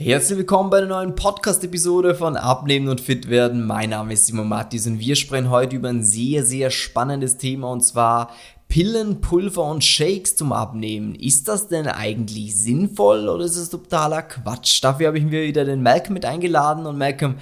Herzlich willkommen bei einer neuen Podcast-Episode von Abnehmen und Fit werden. Mein Name ist Simon Mattis und wir sprechen heute über ein sehr, sehr spannendes Thema und zwar Pillen, Pulver und Shakes zum Abnehmen. Ist das denn eigentlich sinnvoll oder ist es totaler Quatsch? Dafür habe ich mir wieder den Malcolm mit eingeladen und Malcolm,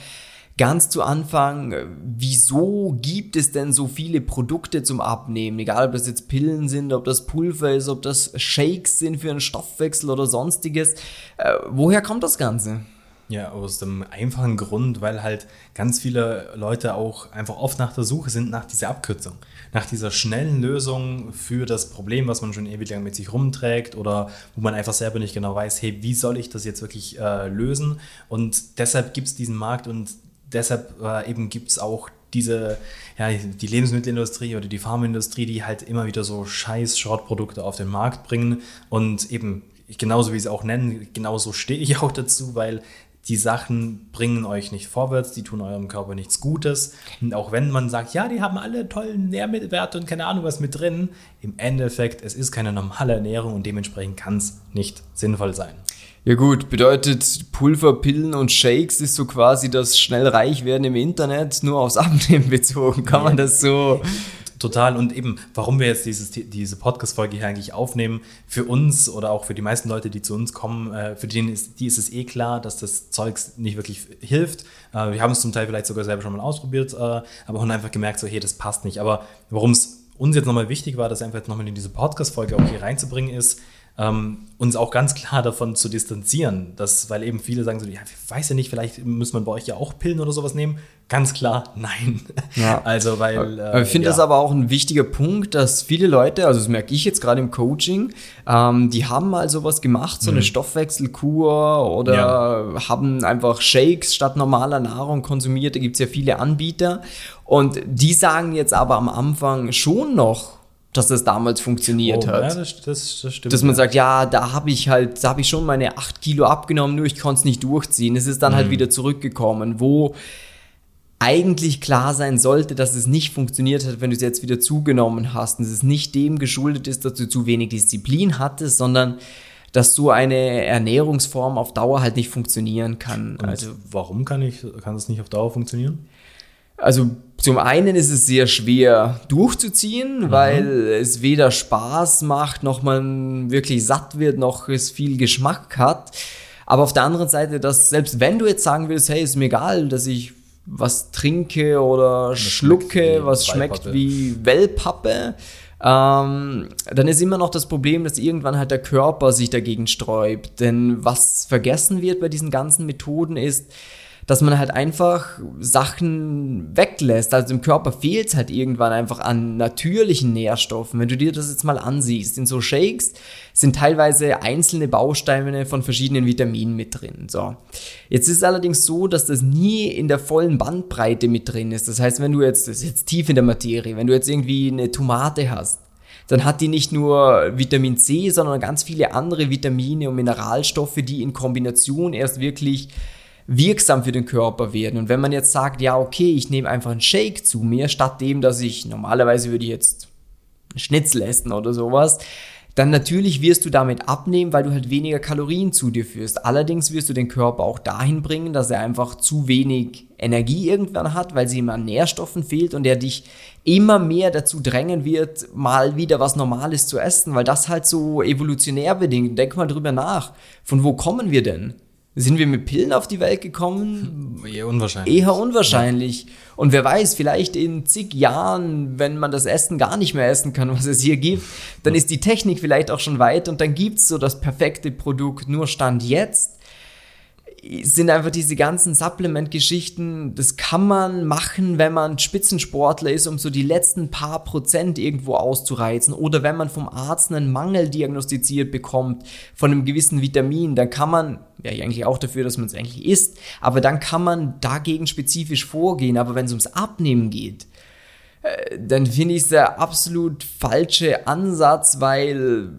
ganz zu Anfang, wieso gibt es denn so viele Produkte zum Abnehmen? Egal, ob das jetzt Pillen sind, ob das Pulver ist, ob das Shakes sind für einen Stoffwechsel oder sonstiges. Äh, woher kommt das Ganze? Ja, aus dem einfachen Grund, weil halt ganz viele Leute auch einfach oft nach der Suche sind nach dieser Abkürzung, nach dieser schnellen Lösung für das Problem, was man schon ewig lang mit sich rumträgt oder wo man einfach selber nicht genau weiß, hey, wie soll ich das jetzt wirklich äh, lösen? Und deshalb gibt es diesen Markt und deshalb äh, eben gibt es auch diese, ja, die Lebensmittelindustrie oder die Pharmaindustrie, die halt immer wieder so scheiß Shortprodukte auf den Markt bringen und eben genauso wie sie auch nennen, genauso stehe ich auch dazu, weil die Sachen bringen euch nicht vorwärts, die tun eurem Körper nichts Gutes. Und auch wenn man sagt, ja, die haben alle tollen Nährwerte und keine Ahnung was mit drin, im Endeffekt, es ist keine normale Ernährung und dementsprechend kann es nicht sinnvoll sein. Ja gut, bedeutet Pulver, Pillen und Shakes ist so quasi das schnell reich werden im Internet, nur aufs Abnehmen bezogen. Kann man das so Total. Und eben, warum wir jetzt dieses, diese Podcast-Folge hier eigentlich aufnehmen, für uns oder auch für die meisten Leute, die zu uns kommen, äh, für die ist, die ist es eh klar, dass das Zeugs nicht wirklich hilft. Äh, wir haben es zum Teil vielleicht sogar selber schon mal ausprobiert, äh, aber haben einfach gemerkt, so, hey, das passt nicht. Aber warum es uns jetzt nochmal wichtig war, das einfach jetzt nochmal in diese Podcast-Folge auch hier reinzubringen, ist, ähm, uns auch ganz klar davon zu distanzieren. Das, weil eben viele sagen so, ja, ich weiß ja nicht, vielleicht muss man bei euch ja auch Pillen oder sowas nehmen. Ganz klar, nein. Ja. Also, weil. Äh, ich finde ja. das aber auch ein wichtiger Punkt, dass viele Leute, also das merke ich jetzt gerade im Coaching, ähm, die haben mal sowas gemacht, so mhm. eine Stoffwechselkur oder ja. haben einfach Shakes statt normaler Nahrung konsumiert. Da gibt es ja viele Anbieter. Und die sagen jetzt aber am Anfang schon noch, dass das damals funktioniert oh, hat. Ja, das, das, das stimmt. Dass man ja. sagt, ja, da habe ich halt, da habe ich schon meine 8 Kilo abgenommen, nur ich konnte es nicht durchziehen. Es ist dann halt mhm. halt wieder zurückgekommen, wo eigentlich klar sein sollte, dass es nicht funktioniert hat, wenn du es jetzt wieder zugenommen hast. Und es nicht dem geschuldet ist, dass du zu wenig Disziplin hattest, sondern dass so eine Ernährungsform auf Dauer halt nicht funktionieren kann. Und also warum kann ich kann das nicht auf Dauer funktionieren? Also zum einen ist es sehr schwer durchzuziehen, mhm. weil es weder Spaß macht, noch man wirklich satt wird, noch es viel Geschmack hat. Aber auf der anderen Seite, dass selbst wenn du jetzt sagen willst, hey, ist mir egal, dass ich was trinke oder das schlucke, was schmeckt wie Wellpappe, ähm, dann ist immer noch das Problem, dass irgendwann halt der Körper sich dagegen sträubt. Denn was vergessen wird bei diesen ganzen Methoden ist, dass man halt einfach Sachen weglässt. Also im Körper fehlt halt irgendwann einfach an natürlichen Nährstoffen. Wenn du dir das jetzt mal ansiehst, in so Shakes sind teilweise einzelne Bausteine von verschiedenen Vitaminen mit drin. So. Jetzt ist es allerdings so, dass das nie in der vollen Bandbreite mit drin ist. Das heißt, wenn du jetzt, das ist jetzt tief in der Materie, wenn du jetzt irgendwie eine Tomate hast, dann hat die nicht nur Vitamin C, sondern ganz viele andere Vitamine und Mineralstoffe, die in Kombination erst wirklich wirksam für den Körper werden. Und wenn man jetzt sagt, ja, okay, ich nehme einfach einen Shake zu mir, statt dem, dass ich normalerweise würde ich jetzt Schnitzel essen oder sowas, dann natürlich wirst du damit abnehmen, weil du halt weniger Kalorien zu dir führst. Allerdings wirst du den Körper auch dahin bringen, dass er einfach zu wenig Energie irgendwann hat, weil sie ihm an Nährstoffen fehlt und er dich immer mehr dazu drängen wird, mal wieder was Normales zu essen, weil das halt so evolutionär bedingt. Denk mal drüber nach. Von wo kommen wir denn? Sind wir mit Pillen auf die Welt gekommen? Eher unwahrscheinlich. Eher unwahrscheinlich. Ja. Und wer weiß, vielleicht in zig Jahren, wenn man das Essen gar nicht mehr essen kann, was es hier gibt, dann ist die Technik vielleicht auch schon weit und dann gibt's so das perfekte Produkt. Nur Stand jetzt sind einfach diese ganzen Supplement-Geschichten, das kann man machen, wenn man Spitzensportler ist, um so die letzten paar Prozent irgendwo auszureizen. Oder wenn man vom Arzt einen Mangel diagnostiziert bekommt von einem gewissen Vitamin, dann kann man, ja eigentlich auch dafür, dass man es eigentlich isst, aber dann kann man dagegen spezifisch vorgehen. Aber wenn es ums Abnehmen geht, äh, dann finde ich es der absolut falsche Ansatz, weil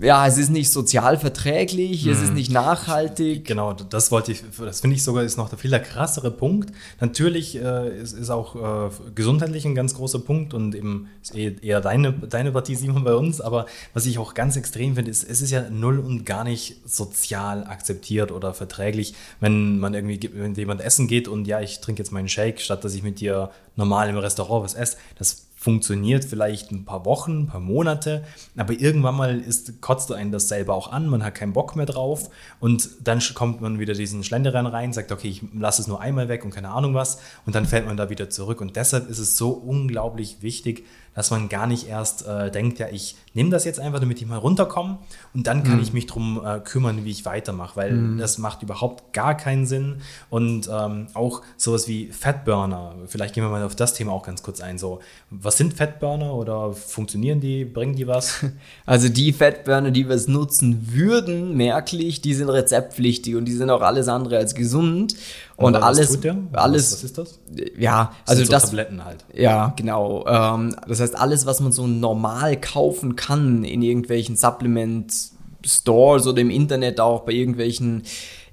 ja, es ist nicht sozial verträglich, es ist nicht nachhaltig. Genau, das wollte ich, das finde ich sogar ist noch der viel krassere Punkt. Natürlich äh, ist, ist auch äh, gesundheitlich ein ganz großer Punkt und eben eh- eher deine, deine Partie, Simon, bei uns. Aber was ich auch ganz extrem finde, ist, es ist ja null und gar nicht sozial akzeptiert oder verträglich, wenn man irgendwie ge- mit jemand essen geht und ja, ich trinke jetzt meinen Shake, statt dass ich mit dir normal im Restaurant was esse. Das funktioniert vielleicht ein paar Wochen, ein paar Monate, aber irgendwann mal ist, kotzt einen das selber auch an, man hat keinen Bock mehr drauf und dann kommt man wieder diesen Schlendereien rein, sagt, okay, ich lasse es nur einmal weg und keine Ahnung was und dann fällt man da wieder zurück und deshalb ist es so unglaublich wichtig, dass man gar nicht erst äh, denkt, ja, ich nehme das jetzt einfach, damit ich mal runterkomme und dann kann ich mich drum äh, kümmern, wie ich weitermache, weil das macht überhaupt gar keinen Sinn und ähm, auch sowas wie Fatburner, vielleicht gehen wir mal auf das Thema auch ganz kurz ein, so, was sind Fatburner oder funktionieren die, bringen die was? Also die Fettburner, die wir es nutzen würden, merklich, die sind rezeptpflichtig und die sind auch alles andere als gesund. Und, was alles, alles, was, ist das? ja, also so das, Tabletten halt. ja, genau. Ähm, das heißt, alles, was man so normal kaufen kann in irgendwelchen Supplement-Stores oder im Internet auch bei irgendwelchen,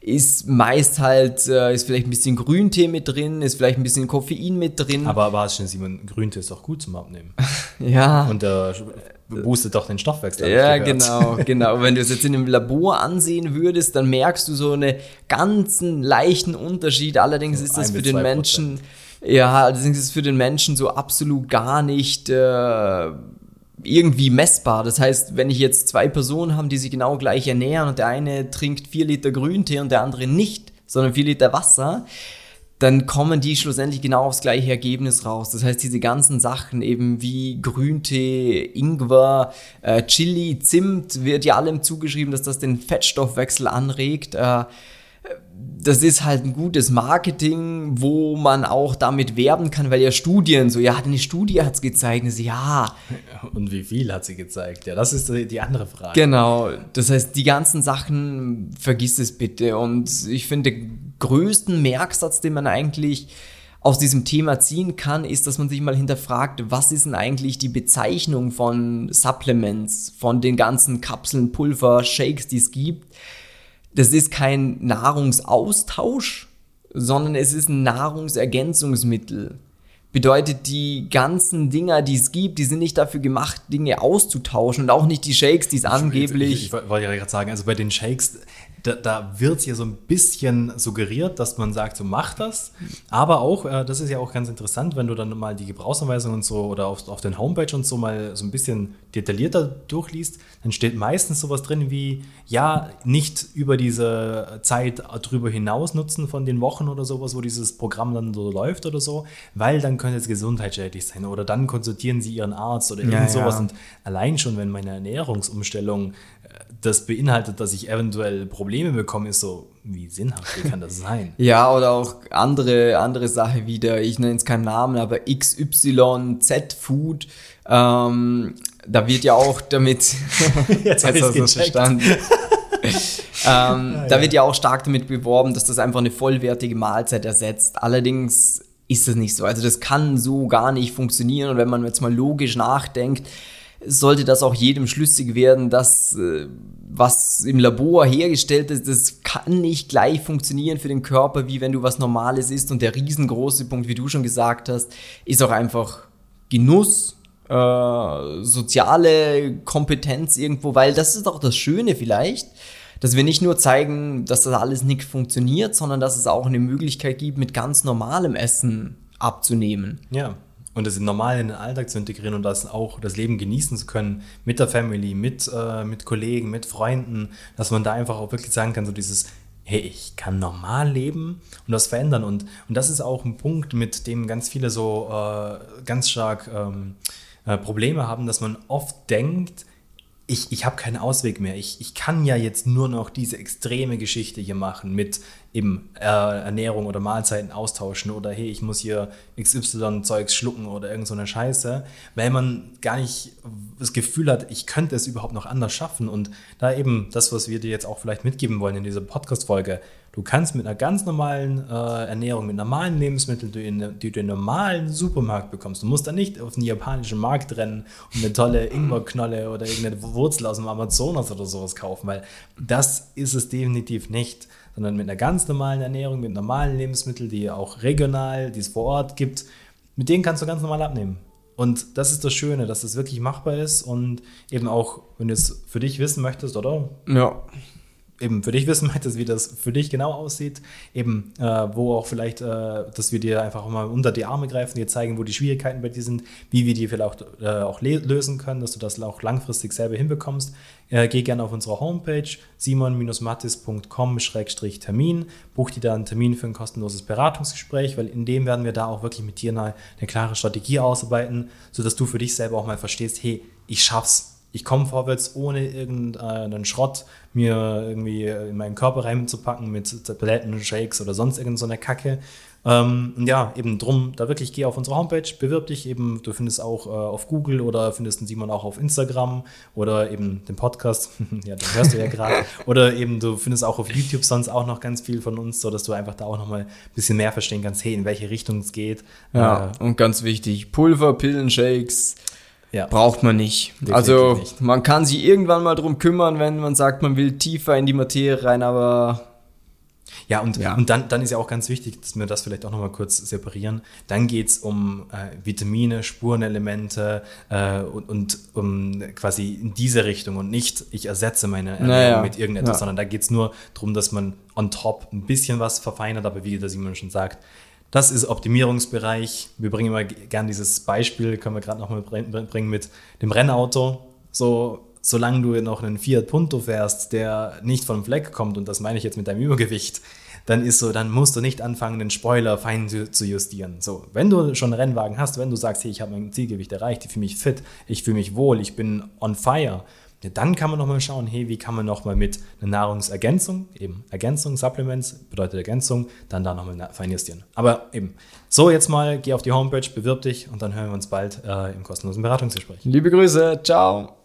ist meist halt, äh, ist vielleicht ein bisschen Grüntee mit drin, ist vielleicht ein bisschen Koffein mit drin. Aber, aber hast du Simon, Grüntee ist doch gut zum Abnehmen. ja. Und der boostet doch den Stoffwechsel. Ja, genau, genau. Wenn du es jetzt in einem Labor ansehen würdest, dann merkst du so einen ganzen leichten Unterschied. Allerdings ist das für den Menschen, ja, allerdings ist es für den Menschen so absolut gar nicht äh, irgendwie messbar. Das heißt, wenn ich jetzt zwei Personen habe, die sich genau gleich ernähren und der eine trinkt vier Liter Grüntee und der andere nicht, sondern vier Liter Wasser, dann kommen die schlussendlich genau aufs gleiche Ergebnis raus. Das heißt, diese ganzen Sachen eben wie Grüntee, Ingwer, äh, Chili, Zimt, wird ja allem zugeschrieben, dass das den Fettstoffwechsel anregt. Äh, das ist halt ein gutes Marketing, wo man auch damit werben kann, weil ja Studien so, ja, eine Studie hat es gezeigt, so, ja, Und wie viel hat sie gezeigt? Ja, das ist die andere Frage. Genau, das heißt, die ganzen Sachen, vergiss es bitte. Und ich finde, größten Merksatz, den man eigentlich aus diesem Thema ziehen kann, ist, dass man sich mal hinterfragt, was ist denn eigentlich die Bezeichnung von Supplements, von den ganzen Kapseln, Pulver, Shakes, die es gibt. Das ist kein Nahrungsaustausch, sondern es ist ein Nahrungsergänzungsmittel. Bedeutet, die ganzen Dinger, die es gibt, die sind nicht dafür gemacht, Dinge auszutauschen und auch nicht die Shakes, die es angeblich. Ich, ich, wollte ja gerade sagen, also bei den Shakes, da, da wird ja so ein bisschen suggeriert, dass man sagt, so mach das. Aber auch, äh, das ist ja auch ganz interessant, wenn du dann mal die Gebrauchsanweisungen und so oder auf, auf den Homepage und so mal so ein bisschen detaillierter durchliest, dann steht meistens sowas drin wie, ja, nicht über diese Zeit drüber hinaus nutzen von den Wochen oder sowas, wo dieses Programm dann so läuft oder so, weil dann könnte es gesundheitsschädlich sein oder dann konsultieren sie ihren Arzt oder irgend Ja, sowas. ja. Und allein schon, wenn meine Ernährungsumstellung äh, das beinhaltet, dass ich eventuell Probleme bekomme, ist so, wie sinnhaft wie kann das sein? Ja, oder auch andere, andere Sache wieder, ich nenne es keinen Namen, aber XYZ Food, ähm, da wird ja auch damit, Jetzt ich's hast du's gecheckt. verstanden. ähm, Da wird ja auch stark damit beworben, dass das einfach eine vollwertige Mahlzeit ersetzt. Allerdings ist das nicht so. Also das kann so gar nicht funktionieren. Und wenn man jetzt mal logisch nachdenkt, sollte das auch jedem schlüssig werden, dass äh, was im Labor hergestellt ist, das kann nicht gleich funktionieren für den Körper, wie wenn du was Normales isst. Und der riesengroße Punkt, wie du schon gesagt hast, ist auch einfach Genuss, äh, soziale Kompetenz irgendwo, weil das ist auch das Schöne vielleicht, dass wir nicht nur zeigen, dass das alles nicht funktioniert, sondern dass es auch eine Möglichkeit gibt, mit ganz normalem Essen abzunehmen. Ja. Und das normal in den Alltag zu integrieren und das auch das Leben genießen zu können mit der Family, mit, äh, mit Kollegen, mit Freunden, dass man da einfach auch wirklich sagen kann, so dieses, hey, ich kann normal leben und das verändern. Und, und das ist auch ein Punkt, mit dem ganz viele so äh, ganz stark ähm, äh, Probleme haben, dass man oft denkt, ich, ich habe keinen Ausweg mehr. Ich, ich kann ja jetzt nur noch diese extreme Geschichte hier machen mit eben äh, Ernährung oder Mahlzeiten austauschen oder hey, ich muss hier XY-Zeugs schlucken oder irgend so Scheiße, weil man gar nicht das Gefühl hat, ich könnte es überhaupt noch anders schaffen. Und da eben das, was wir dir jetzt auch vielleicht mitgeben wollen in dieser Podcast-Folge, Du kannst mit einer ganz normalen äh, Ernährung, mit normalen Lebensmitteln, die, in, die du in einem normalen Supermarkt bekommst, du musst da nicht auf den japanischen Markt rennen und eine tolle Ingwerknolle oder irgendeine Wurzel aus dem Amazonas oder sowas kaufen, weil das ist es definitiv nicht, sondern mit einer ganz normalen Ernährung, mit normalen Lebensmitteln, die auch regional, die es vor Ort gibt, mit denen kannst du ganz normal abnehmen. Und das ist das Schöne, dass das wirklich machbar ist und eben auch, wenn du es für dich wissen möchtest, oder? Ja. Eben für dich wissen möchtest, wie das für dich genau aussieht, eben äh, wo auch vielleicht, äh, dass wir dir einfach mal unter die Arme greifen, dir zeigen, wo die Schwierigkeiten bei dir sind, wie wir die vielleicht auch, äh, auch lösen können, dass du das auch langfristig selber hinbekommst. Äh, geh gerne auf unsere Homepage simon-mattis.com-termin, buch dir da einen Termin für ein kostenloses Beratungsgespräch, weil in dem werden wir da auch wirklich mit dir eine, eine klare Strategie ausarbeiten, sodass du für dich selber auch mal verstehst, hey, ich schaff's. Ich komme vorwärts, ohne irgendeinen Schrott mir irgendwie in meinen Körper reinzupacken mit Tabletten, Shakes oder sonst irgendeine so Kacke, ähm, ja, eben drum, da wirklich geh auf unsere Homepage, bewirb dich eben. Du findest auch äh, auf Google oder findest den Simon auch auf Instagram oder eben den Podcast, ja, den hörst du ja gerade. Oder eben du findest auch auf YouTube sonst auch noch ganz viel von uns, sodass du einfach da auch noch mal ein bisschen mehr verstehen kannst, hey, in welche Richtung es geht. Ja, äh, und ganz wichtig, Pulver, Pillen, Shakes. Ja. Braucht man nicht. Definitiv also nicht. man kann sich irgendwann mal drum kümmern, wenn man sagt, man will tiefer in die Materie rein, aber ja, und, ja. und dann, dann ist ja auch ganz wichtig, dass wir das vielleicht auch nochmal kurz separieren. Dann geht es um äh, Vitamine, Spurenelemente äh, und, und, um quasi in diese Richtung und nicht, ich ersetze meine Ernährung naja. mit irgendetwas, ja. sondern da geht es nur darum, dass man on top ein bisschen was verfeinert, aber wie der Simon schon sagt, das ist Optimierungsbereich. Wir bringen immer gern dieses Beispiel, können wir gerade nochmal bringen mit dem Rennauto. So, solange du noch einen Fiat Punto fährst, der nicht vom Fleck kommt, und das meine ich jetzt mit deinem Übergewicht, dann ist so, dann musst du nicht anfangen, den Spoiler fein zu justieren. So, wenn du schon einen Rennwagen hast, wenn du sagst, hey, ich habe mein Zielgewicht erreicht, ich fühle mich fit, ich fühle mich wohl, ich bin on fire, ja, dann kann man nochmal schauen, hey, wie kann man nochmal mit einer Nahrungsergänzung, eben Ergänzung, Supplements, bedeutet Ergänzung, dann da nochmal feinjustieren. Aber eben, so jetzt mal, geh auf die Homepage, bewirb dich und dann hören wir uns bald äh, im kostenlosen Beratungsgespräch. Liebe Grüße, ciao.